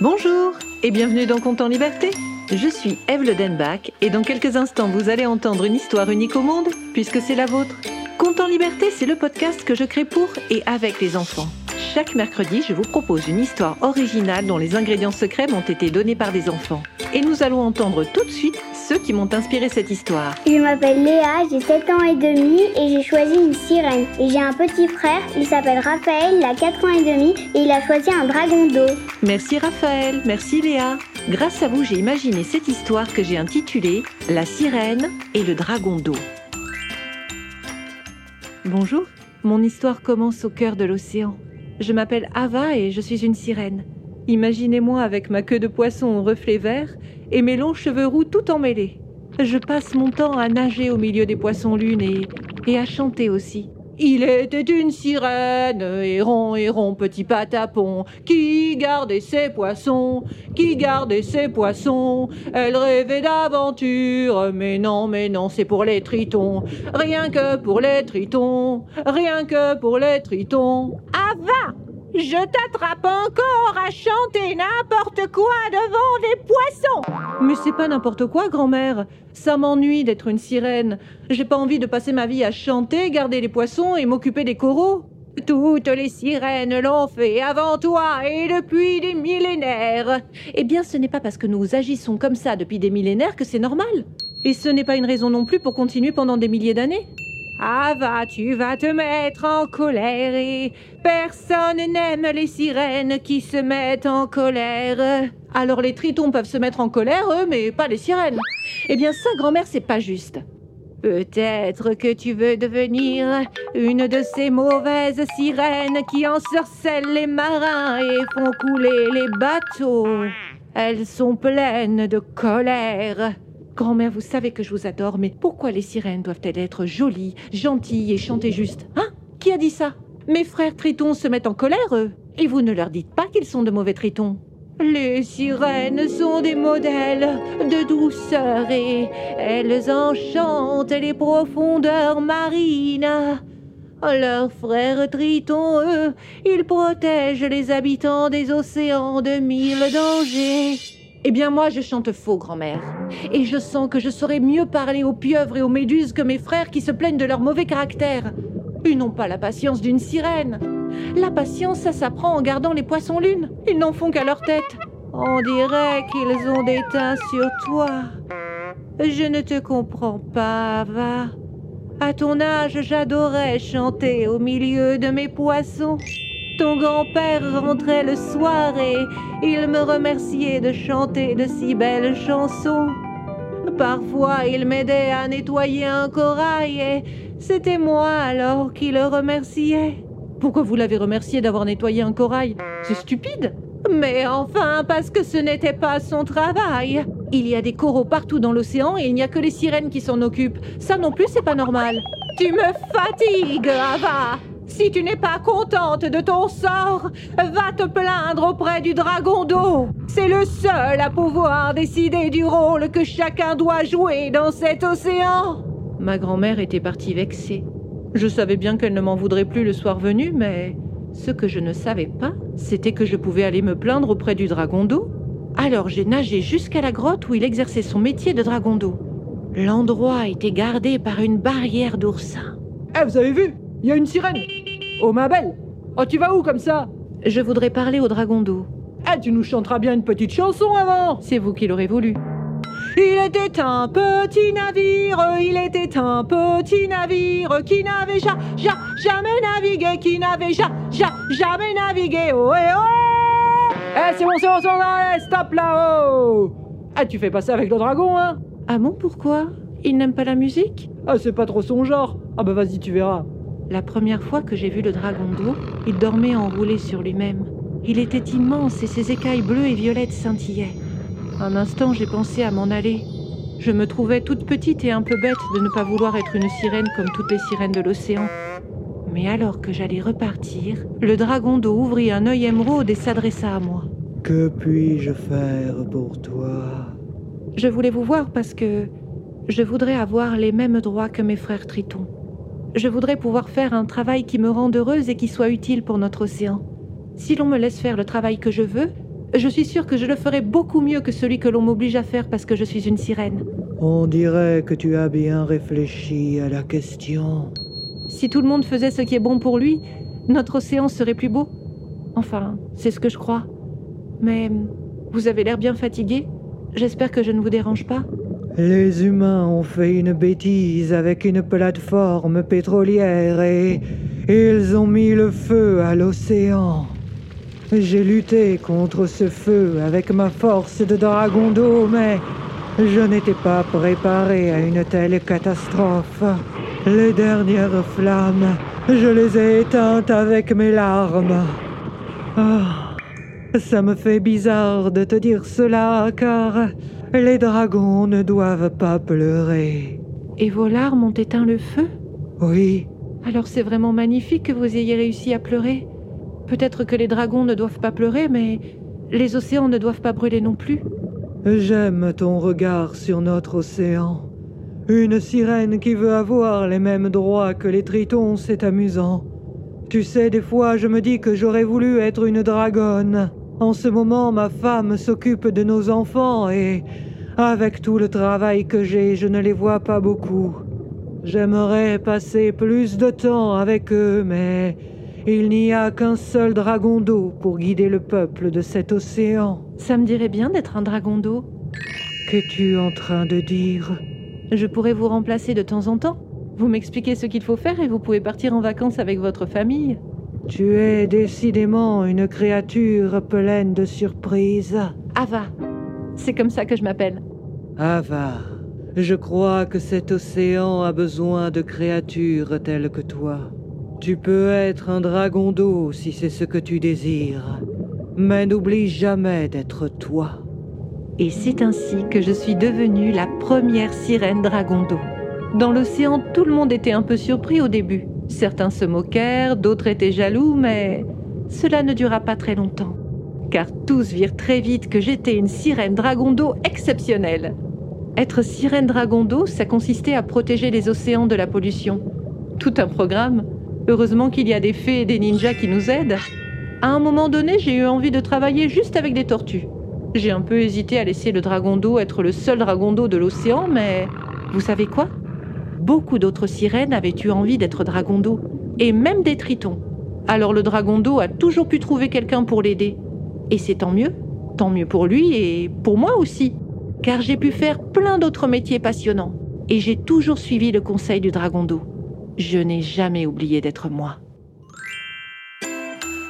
Bonjour et bienvenue dans Compte en Liberté. Je suis Eve Le Denbach et dans quelques instants vous allez entendre une histoire unique au monde puisque c'est la vôtre. Compte en Liberté, c'est le podcast que je crée pour et avec les enfants. Chaque mercredi, je vous propose une histoire originale dont les ingrédients secrets m'ont été donnés par des enfants. Et nous allons entendre tout de suite ceux qui m'ont inspiré cette histoire. Je m'appelle Léa, j'ai 7 ans et demi et j'ai choisi une sirène. Et j'ai un petit frère, il s'appelle Raphaël, il a 4 ans et demi et il a choisi un dragon d'eau. Merci Raphaël, merci Léa. Grâce à vous, j'ai imaginé cette histoire que j'ai intitulée La sirène et le dragon d'eau. Bonjour, mon histoire commence au cœur de l'océan. Je m'appelle Ava et je suis une sirène. Imaginez-moi avec ma queue de poisson au reflet vert et mes longs cheveux roux tout emmêlés. Je passe mon temps à nager au milieu des poissons lunes et, à chanter aussi. Il était une sirène, héron, héron, petit patapon, qui gardait ses poissons, qui gardait ses poissons. Elle rêvait d'aventure, mais non, mais non, c'est pour les tritons. Rien que pour les tritons, rien que pour les tritons. Ava, je t'attrape encore à chanter n'importe quoi devant des poissons. Mais c'est pas n'importe quoi, grand-mère. Ça m'ennuie d'être une sirène. J'ai pas envie de passer ma vie à chanter, garder les poissons et m'occuper des coraux. Toutes les sirènes l'ont fait avant toi et depuis des millénaires. Eh bien, ce n'est pas parce que nous agissons comme ça depuis des millénaires que c'est normal. Et ce n'est pas une raison non plus pour continuer pendant des milliers d'années. Ah va, tu vas te mettre en colère et personne n'aime les sirènes qui se mettent en colère. Alors les tritons peuvent se mettre en colère, eux, mais pas les sirènes. Eh bien ça, grand-mère, c'est pas juste. Peut-être que tu veux devenir une de ces mauvaises sirènes qui ensorcellent les marins et font couler les bateaux. Elles sont pleines de colère. Grand-mère, vous savez que je vous adore, mais pourquoi les sirènes doivent-elles être jolies, gentilles et chanter juste Hein? Qui a dit ça? Mes frères tritons se mettent en colère, eux. Et vous ne leur dites pas qu'ils sont de mauvais tritons. Les sirènes sont des modèles de douceur et elles enchantent les profondeurs marines. Leurs frères tritons, eux, ils protègent les habitants des océans de mille dangers. Eh bien moi, je chante faux, grand-mère. Et je sens que je saurais mieux parler aux pieuvres et aux méduses que mes frères qui se plaignent de leur mauvais caractère. Ils n'ont pas la patience d'une sirène. La patience, ça s'apprend en gardant les poissons lunes. Ils n'en font qu'à leur tête. On dirait qu'ils ont des teints sur toi. Je ne te comprends pas, va. À ton âge, j'adorais chanter au milieu de mes poissons. Ton grand-père rentrait le soir et il me remerciait de chanter de si belles chansons. Parfois, il m'aidait à nettoyer un corail et c'était moi alors qui le remerciais. Pourquoi vous l'avez remercié d'avoir nettoyé un corail? C'est stupide. Mais enfin, parce que ce n'était pas son travail. Il y a des coraux partout dans l'océan et il n'y a que les sirènes qui s'en occupent. Ça non plus, c'est pas normal. Tu me fatigues, Ava. Si tu n'es pas contente de ton sort, va te plaindre auprès du dragon d'eau. C'est le seul à pouvoir décider du rôle que chacun doit jouer dans cet océan. Ma grand-mère était partie vexée. Je savais bien qu'elle ne m'en voudrait plus le soir venu, mais ce que je ne savais pas, c'était que je pouvais aller me plaindre auprès du dragon d'eau. Alors j'ai nagé jusqu'à la grotte où il exerçait son métier de dragon d'eau. L'endroit était gardé par une barrière d'oursins. Eh, vous avez vu? Il y a une sirène Oh ma belle Oh tu vas où comme ça? Je voudrais parler au dragon d'eau. Eh, tu nous chanteras bien une petite chanson avant C'est vous qui l'aurez voulu. Il était un petit navire, il était un petit navire qui n'avait ja, ja, jamais navigué, qui n'avait ja, ja, jamais navigué. Oh, eh, oh Eh, c'est bon, c'est bon, c'est bon, allez, stop là-haut Ah, tu fais pas ça avec le dragon, hein Ah bon, pourquoi? Il n'aime pas la musique? Ah, c'est pas trop son genre. Ah bah vas-y, tu verras. La première fois que j'ai vu le dragon d'eau, il dormait enroulé sur lui-même. Il était immense et ses écailles bleues et violettes scintillaient. Un instant, j'ai pensé à m'en aller. Je me trouvais toute petite et un peu bête de ne pas vouloir être une sirène comme toutes les sirènes de l'océan. Mais alors que j'allais repartir, le dragon d'eau ouvrit un œil émeraude et s'adressa à moi. Que puis-je faire pour toi? Je voulais vous voir parce que je voudrais avoir les mêmes droits que mes frères tritons. Je voudrais pouvoir faire un travail qui me rende heureuse et qui soit utile pour notre océan. Si l'on me laisse faire le travail que je veux, Je suis sûre que je le ferai beaucoup mieux que celui que l'on m'oblige à faire parce que je suis une sirène. On dirait que tu as bien réfléchi à la question. Si tout le monde faisait ce qui est bon pour lui, notre océan serait plus beau. Enfin, c'est ce que je crois. Mais vous avez l'air bien fatigué. J'espère que je ne vous dérange pas. Les humains ont fait une bêtise avec une plateforme pétrolière et ils ont mis le feu à l'océan. J'ai lutté contre ce feu avec ma force de dragon d'eau, mais je n'étais pas préparé à une telle catastrophe. Les dernières flammes, je les ai éteintes avec mes larmes. Ah, ça me fait bizarre de te dire cela, car les dragons ne doivent pas pleurer. Et vos larmes ont éteint le feu Oui, Alors c'est vraiment magnifique que vous ayez réussi à pleurer. Peut-être que les dragons ne doivent pas pleurer, mais les océans ne doivent pas brûler non plus. j'aime ton regard sur notre océan. Une sirène qui veut avoir les mêmes droits que les tritons, c'est amusant. Tu sais, des fois, je me dis que j'aurais voulu être une dragonne. En ce moment, ma femme s'occupe de nos enfants et, avec tout le travail que j'ai, je ne les vois pas beaucoup. J'aimerais passer plus de temps avec eux, mais il n'y a qu'un seul dragon d'eau pour guider le peuple de cet océan. Ça me dirait bien d'être un dragon d'eau. Qu'es-tu en train de dire? Je pourrais vous remplacer de temps en temps. Vous m'expliquez ce qu'il faut faire et vous pouvez partir en vacances avec votre famille. Tu es décidément une créature pleine de surprises. Ava, c'est comme ça que je m'appelle. Ava, je crois que cet océan a besoin de créatures telles que toi. Tu peux être un dragon d'eau si c'est ce que tu désires, mais n'oublie jamais d'être toi. Et c'est ainsi que je suis devenue la première sirène dragon d'eau. Dans l'océan, tout le monde était un peu surpris au début. Certains se moquèrent, d'autres étaient jaloux, mais cela ne dura pas très longtemps. Car tous virent très vite que j'étais une sirène dragon d'eau exceptionnelle. Être sirène dragon d'eau, ça consistait à protéger les océans de la pollution. Tout un programme. Heureusement qu'il y a des fées et des ninjas qui nous aident. À un moment donné, j'ai eu envie de travailler juste avec des tortues. J'ai un peu hésité à laisser le dragon d'eau être le seul dragon d'eau de l'océan, mais vous savez quoi? Beaucoup d'autres sirènes avaient eu envie d'être dragon d'eau, et même des tritons. Alors le dragon d'eau a toujours pu trouver quelqu'un pour l'aider. Et c'est tant mieux, tant mieux pour lui et pour moi aussi, car j'ai pu faire plein d'autres métiers passionnants, et j'ai toujours suivi le conseil du dragon d'eau. Je n'ai jamais oublié d'être moi.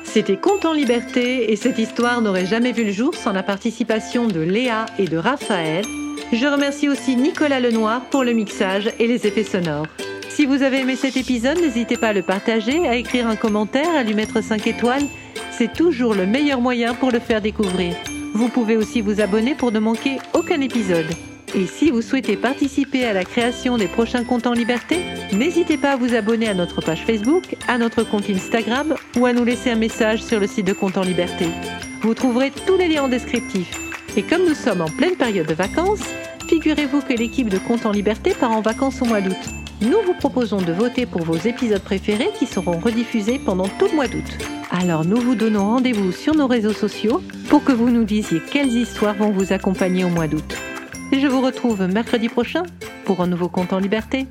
C'était Conte en liberté et cette histoire n'aurait jamais vu le jour sans la participation de Léa et de Raphaël. Je remercie aussi Nicolas Lenoir pour le mixage et les effets sonores. Si vous avez aimé cet épisode, n'hésitez pas à le partager, à écrire un commentaire, à lui mettre 5 étoiles. C'est toujours le meilleur moyen pour le faire découvrir. Vous pouvez aussi vous abonner pour ne manquer aucun épisode. Et si vous souhaitez participer à la création des prochains comptes en liberté, n'hésitez pas à vous abonner à notre page Facebook, à notre compte Instagram ou à nous laisser un message sur le site de Compte en liberté. Vous trouverez tous les liens en descriptif. Et comme nous sommes en pleine période de vacances, figurez-vous que l'équipe de Compte en liberté part en vacances au mois d'août. Nous vous proposons de voter pour vos épisodes préférés qui seront rediffusés pendant tout le mois d'août. Alors nous vous donnons rendez-vous sur nos réseaux sociaux pour que vous nous disiez quelles histoires vont vous accompagner au mois d'août. Je vous retrouve mercredi prochain pour un nouveau compte en liberté.